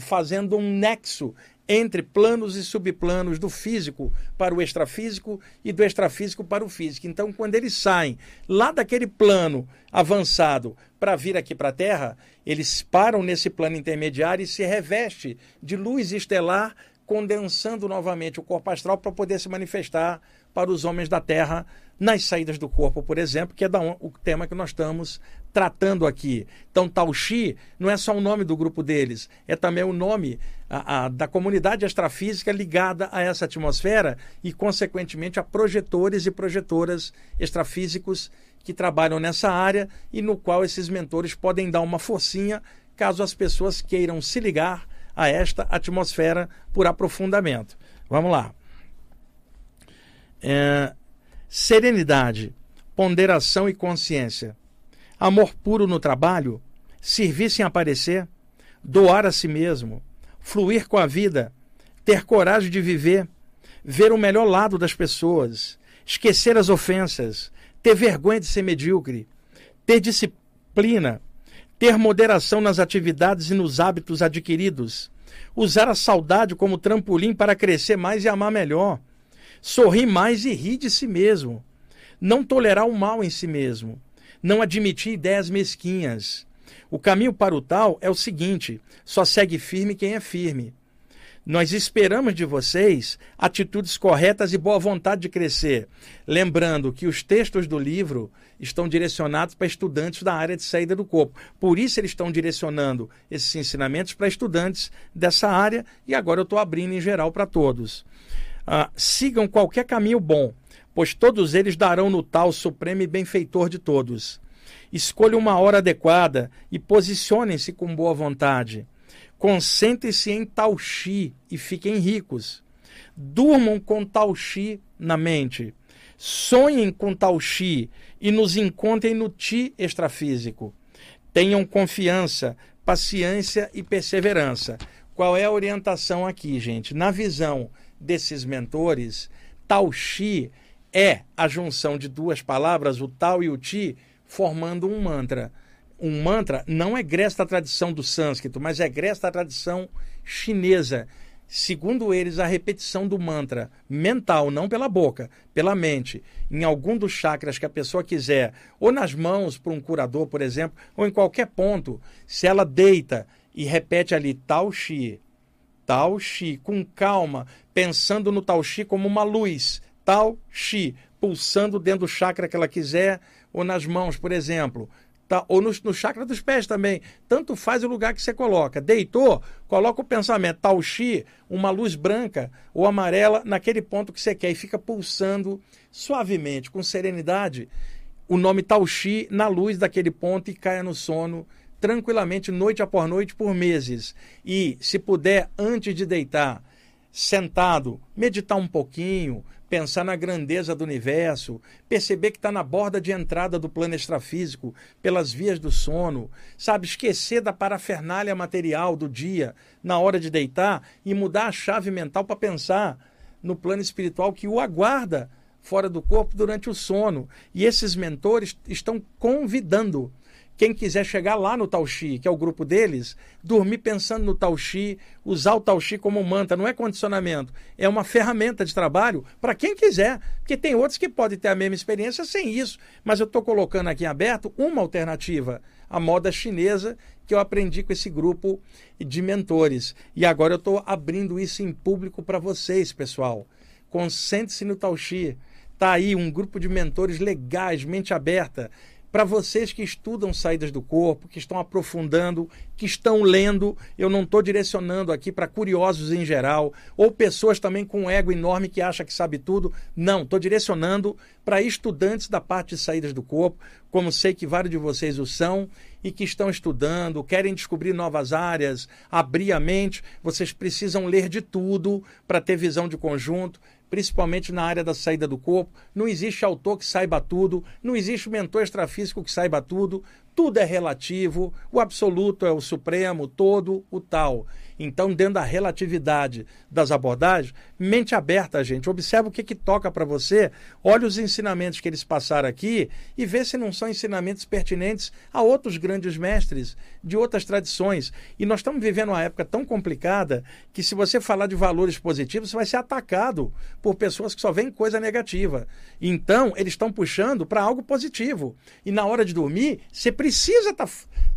fazendo um nexo entre planos e subplanos do físico para o extrafísico e do extrafísico para o físico. Então, quando eles saem lá daquele plano avançado para vir aqui para a Terra, eles param nesse plano intermediário e se reveste de luz estelar, condensando novamente o corpo astral para poder se manifestar para os homens da Terra nas saídas do corpo, por exemplo, que é o tema que nós estamos tratando aqui. Então, Tauxi não é só o nome do grupo deles, é também o nome a, a, da comunidade astrafísica ligada a essa atmosfera e, consequentemente, a projetores e projetoras extrafísicos que trabalham nessa área e no qual esses mentores podem dar uma forcinha caso as pessoas queiram se ligar a esta atmosfera por aprofundamento. Vamos lá. É, serenidade, ponderação e consciência. Amor puro no trabalho, servir sem aparecer, doar a si mesmo, fluir com a vida, ter coragem de viver, ver o melhor lado das pessoas, esquecer as ofensas, ter vergonha de ser medíocre, ter disciplina, ter moderação nas atividades e nos hábitos adquiridos, usar a saudade como trampolim para crescer mais e amar melhor, sorrir mais e rir de si mesmo, não tolerar o mal em si mesmo, não admitir ideias mesquinhas. O caminho para o tal é o seguinte: só segue firme quem é firme. Nós esperamos de vocês atitudes corretas e boa vontade de crescer. Lembrando que os textos do livro estão direcionados para estudantes da área de saída do corpo. Por isso, eles estão direcionando esses ensinamentos para estudantes dessa área e agora eu estou abrindo em geral para todos. Ah, sigam qualquer caminho bom, pois todos eles darão no tal supremo e benfeitor de todos. Escolha uma hora adequada e posicionem-se com boa vontade. Concentrem-se em Tauxi e fiquem ricos. Durmam com Tauxi na mente. Sonhem com Tauxi e nos encontrem no Ti extrafísico. Tenham confiança, paciência e perseverança. Qual é a orientação aqui, gente? Na visão desses mentores, Tauxi é a junção de duas palavras, o Tao e o Ti, formando um mantra um mantra não é gresto da tradição do sânscrito, mas é gresto da tradição chinesa. Segundo eles, a repetição do mantra mental, não pela boca, pela mente, em algum dos chakras que a pessoa quiser, ou nas mãos para um curador, por exemplo, ou em qualquer ponto, se ela deita e repete ali Tao Xi, Tao Xi, com calma, pensando no Tao Xi como uma luz, Tao Xi, pulsando dentro do chakra que ela quiser, ou nas mãos, por exemplo, Tá? Ou no, no chakra dos pés também. Tanto faz o lugar que você coloca. Deitou, coloca o pensamento, tal chi, uma luz branca ou amarela naquele ponto que você quer e fica pulsando suavemente, com serenidade, o nome tal chi na luz daquele ponto e caia no sono tranquilamente, noite após noite, por meses. E, se puder, antes de deitar, sentado, meditar um pouquinho, pensar na grandeza do universo, perceber que está na borda de entrada do plano extrafísico, pelas vias do sono, sabe? Esquecer da parafernália material do dia na hora de deitar e mudar a chave mental para pensar no plano espiritual que o aguarda fora do corpo durante o sono. E esses mentores estão convidando quem quiser chegar lá no Tauxi, que é o grupo deles, dormir pensando no Tauxi, usar o Tauxi como manta, não é condicionamento, é uma ferramenta de trabalho para quem quiser, porque tem outros que podem ter a mesma experiência sem isso, mas eu estou colocando aqui em aberto uma alternativa, a moda chinesa, que eu aprendi com esse grupo de mentores. E agora eu estou abrindo isso em público para vocês, pessoal. Concentre-se no Tauxi. Está aí um grupo de mentores legais, mente aberta, para vocês que estudam saídas do corpo, que estão aprofundando, que estão lendo, eu não estou direcionando aqui para curiosos em geral, ou pessoas também com um ego enorme que acha que sabe tudo. Não, estou direcionando para estudantes da parte de saídas do corpo, como sei que vários de vocês o são, e que estão estudando, querem descobrir novas áreas, abrir a mente. Vocês precisam ler de tudo para ter visão de conjunto principalmente na área da saída do corpo. Não existe autor que saiba tudo, não existe mentor extrafísico que saiba tudo. Tudo é relativo, o absoluto é o supremo, todo o tal. Então, dentro da relatividade das abordagens, mente aberta, gente. Observa o que, que toca para você, olha os ensinamentos que eles passaram aqui e vê se não são ensinamentos pertinentes a outros grandes mestres de outras tradições. E nós estamos vivendo uma época tão complicada que, se você falar de valores positivos, você vai ser atacado por pessoas que só veem coisa negativa. Então, eles estão puxando para algo positivo. E na hora de dormir, você precisa estar. Tá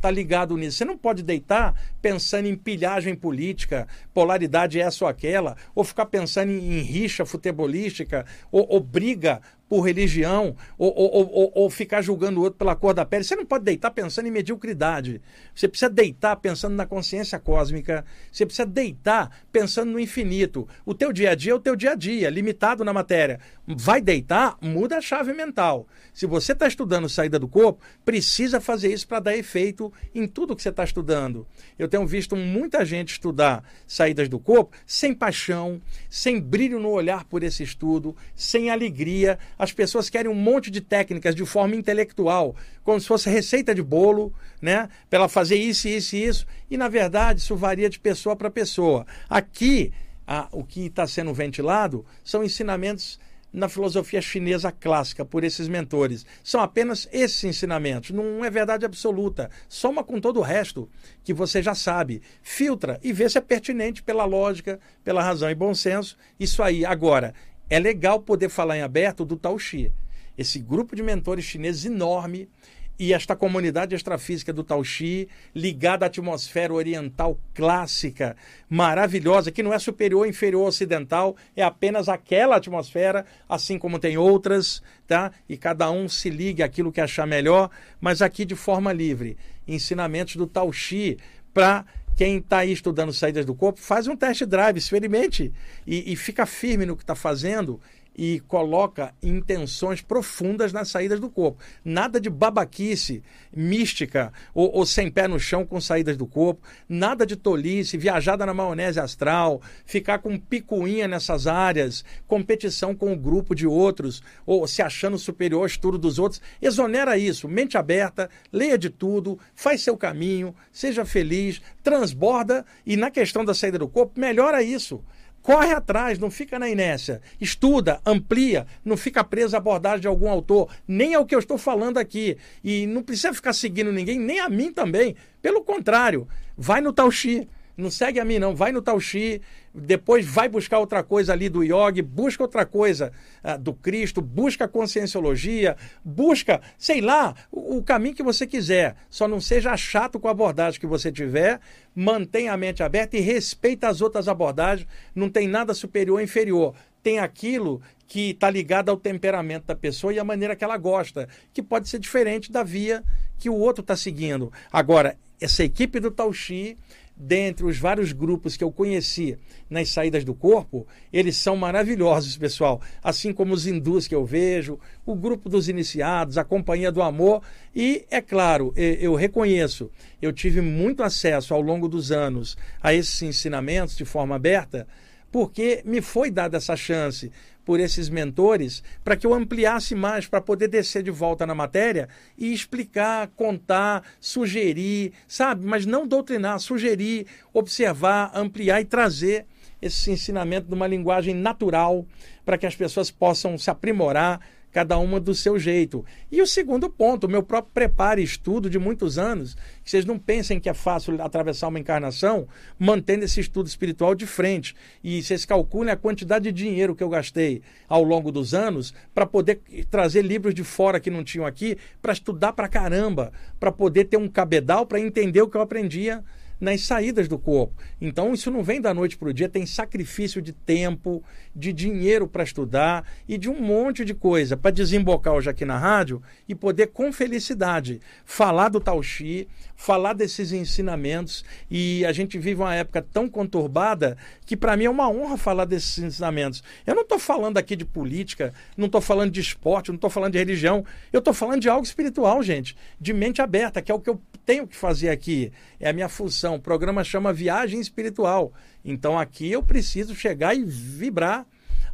está ligado nisso. Você não pode deitar pensando em pilhagem política, polaridade essa ou aquela, ou ficar pensando em, em rixa futebolística, ou, ou briga por religião ou, ou, ou, ou, ficar julgando o outro pela cor da pele. Você não pode deitar pensando em mediocridade. Você precisa deitar pensando na consciência cósmica. Você precisa deitar pensando no infinito. O teu dia a dia é o teu dia a dia, limitado na matéria. Vai deitar, muda a chave mental. Se você está estudando saída do corpo, precisa fazer isso para dar efeito em tudo que você está estudando. Eu tenho visto muita gente estudar saídas do corpo sem paixão, sem brilho no olhar por esse estudo, sem alegria as pessoas querem um monte de técnicas de forma intelectual, como se fosse receita de bolo, né? Para ela fazer isso, isso e isso. E, na verdade, isso varia de pessoa para pessoa. Aqui, a, o que está sendo ventilado são ensinamentos na filosofia chinesa clássica por esses mentores. São apenas esses ensinamentos, não é verdade absoluta. Soma com todo o resto que você já sabe. Filtra e vê se é pertinente pela lógica, pela razão e bom senso. Isso aí. Agora, é legal poder falar em aberto do Tao Xi. Esse grupo de mentores chineses enorme, e esta comunidade extrafísica do Tauxi, ligada à atmosfera oriental clássica, maravilhosa, que não é superior ou inferior ocidental, é apenas aquela atmosfera, assim como tem outras, tá? E cada um se ligue àquilo que achar melhor, mas aqui de forma livre. Ensinamentos do Tauxi para quem está aí estudando saídas do corpo, faz um test drive, experimente e, e fica firme no que está fazendo e coloca intenções profundas nas saídas do corpo. Nada de babaquice, mística ou, ou, sem pé no chão com saídas do corpo. Nada de tolice, viajada na maionese astral, ficar com picuinha nessas áreas, competição com o grupo de outros ou se achando superior ao estudo dos outros. Exonera isso. Mente aberta, leia de tudo, faz seu caminho, seja feliz, transborda e na questão da saída do corpo, melhora isso. Corre atrás, não fica na inércia. Estuda, amplia, não fica preso à abordagem de algum autor, nem ao que eu estou falando aqui. E não precisa ficar seguindo ninguém, nem a mim também. Pelo contrário, vai no Tauxi. Não segue a mim, não. Vai no Tauxi, depois vai buscar outra coisa ali do yoga, busca outra coisa uh, do Cristo, busca a conscienciologia, busca, sei lá, o, o, caminho que você quiser. Só não seja chato com a abordagem que você tiver, mantenha a mente aberta e respeita as outras abordagens. Não tem nada superior ou inferior. Tem aquilo que está ligado ao temperamento da pessoa e a maneira que ela gosta, que pode ser diferente da via que o outro está seguindo. Agora, essa equipe do Tauxi dentre os vários grupos que eu conheci nas saídas do corpo, eles são maravilhosos, pessoal. Assim como os hindus que eu vejo, o grupo dos iniciados, a Companhia do Amor. E, é claro, eu reconheço, eu tive muito acesso ao longo dos anos a esses ensinamentos de forma aberta, porque me foi dada essa chance por esses mentores para que eu ampliasse mais, para poder descer de volta na matéria e explicar, contar, sugerir, sabe? Mas não doutrinar, sugerir, observar, ampliar e trazer esse ensinamento numa linguagem natural para que as pessoas possam se aprimorar cada uma do seu jeito. E o segundo ponto, o meu próprio preparo e estudo de muitos anos, que vocês não pensem que é fácil atravessar uma encarnação mantendo esse estudo espiritual de frente. E vocês calculem a quantidade de dinheiro que eu gastei ao longo dos anos para poder trazer livros de fora que não tinham aqui, para estudar para caramba, para poder ter um cabedal para entender o que eu aprendia nas saídas do corpo. Então, isso não vem da noite para o dia, tem sacrifício de tempo, de dinheiro para estudar e de um monte de coisa para desembocar hoje aqui na rádio e poder, com felicidade, falar do Tauxi, falar desses ensinamentos. E a gente vive uma época tão conturbada que, para mim, é uma honra falar desses ensinamentos. Eu não estou falando aqui de política, não estou falando de esporte, não estou falando de religião, eu estou falando de algo espiritual, gente, de mente aberta, que é o que eu tenho que fazer aqui. É a minha função. O programa chama Viagem Espiritual. Então aqui eu preciso chegar e vibrar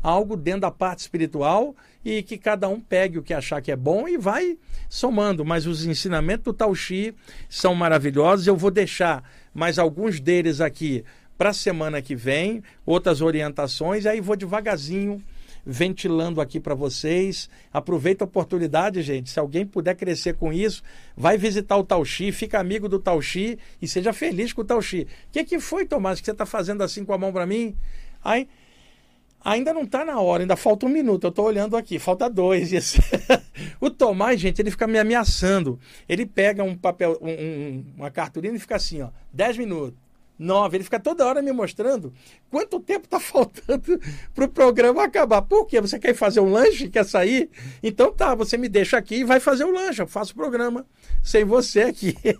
algo dentro da parte espiritual e que cada um pegue o que achar que é bom e vai somando. Mas os ensinamentos do Tauxi são maravilhosos. Eu vou deixar mais alguns deles aqui para a semana que vem, outras orientações, e aí vou devagarzinho ventilando aqui para vocês. Aproveita a oportunidade, gente. Se alguém puder crescer com isso, vai visitar o Tauxi, fica amigo do Tauxi e seja feliz com o Tauxi. O que, que foi, Tomás, que você está fazendo assim com a mão para mim? Aí, ainda não está na hora, ainda falta um minuto. Eu estou olhando aqui, falta dois. [LAUGHS] o Tomás, gente, ele fica me ameaçando. Ele pega um papel, um, um, uma cartolina e fica assim, ó, dez minutos nove. Ele fica toda hora me mostrando quanto tempo está [LAUGHS] faltando para o programa acabar. Por quê? Você quer fazer um lanche? Quer sair? Então tá, você me deixa aqui e vai fazer o lanche. Eu faço o programa sem você aqui. [LAUGHS]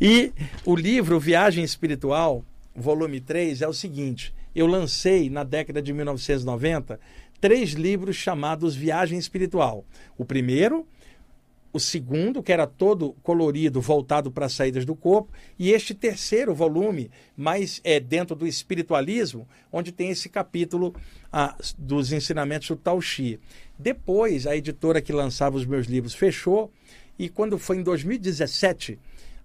E o livro Viagem Espiritual, volume 3, é o seguinte. Eu lancei na década de 1990 três livros chamados Viagem Espiritual. O primeiro o segundo, que era todo colorido, voltado para as saídas do corpo, e este terceiro volume, mais é, dentro do espiritualismo, onde tem esse capítulo dos ensinamentos do Tao Xi. Depois, a editora que lançava os meus livros fechou, e quando foi em 2017,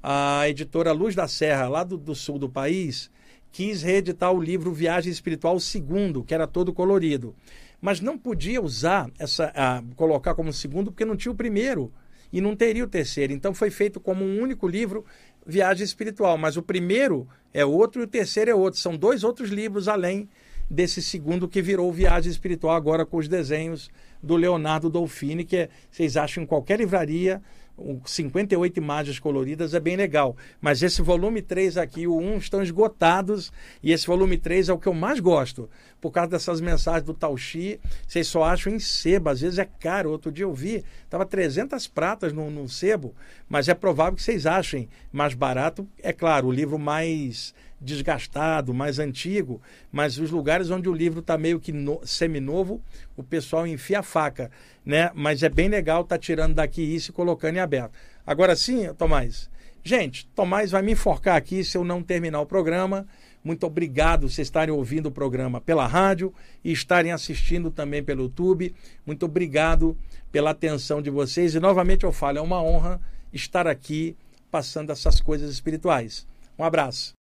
a editora Luz da Serra, lá do, do sul do país, quis reeditar o livro Viagem Espiritual segundo, que era todo colorido. Mas não podia usar essa, colocar como segundo, porque não tinha o primeiro e não teria o terceiro. Então foi feito como um único livro, Viagem Espiritual. Mas o primeiro é outro e o terceiro é outro. São dois outros livros além desse segundo que virou Viagem Espiritual, agora com os desenhos do Leonardo Dolfini, que é, vocês acham em qualquer livraria 58 imagens coloridas é bem legal. Mas esse volume 3 aqui, o 1, estão esgotados. E esse volume 3 é o que eu mais gosto. Por causa dessas mensagens do Tauxi. Vocês só acham em sebo. Às vezes é caro. Outro dia eu vi, estava 300 pratas num, num sebo. Mas é provável que vocês achem mais barato. É claro, o livro mais desgastado, mais antigo, mas os lugares onde o livro está meio que no, seminovo, o pessoal enfia a faca, né? Mas é bem legal tá tirando daqui isso e colocando em aberto. Agora sim, Tomás. Gente, Tomás vai me enforcar aqui se eu não terminar o programa. Muito obrigado vocês estarem ouvindo o programa pela rádio e estarem assistindo também pelo YouTube. Muito obrigado pela atenção de vocês. E novamente eu falo, é uma honra estar aqui passando essas coisas espirituais. Um abraço.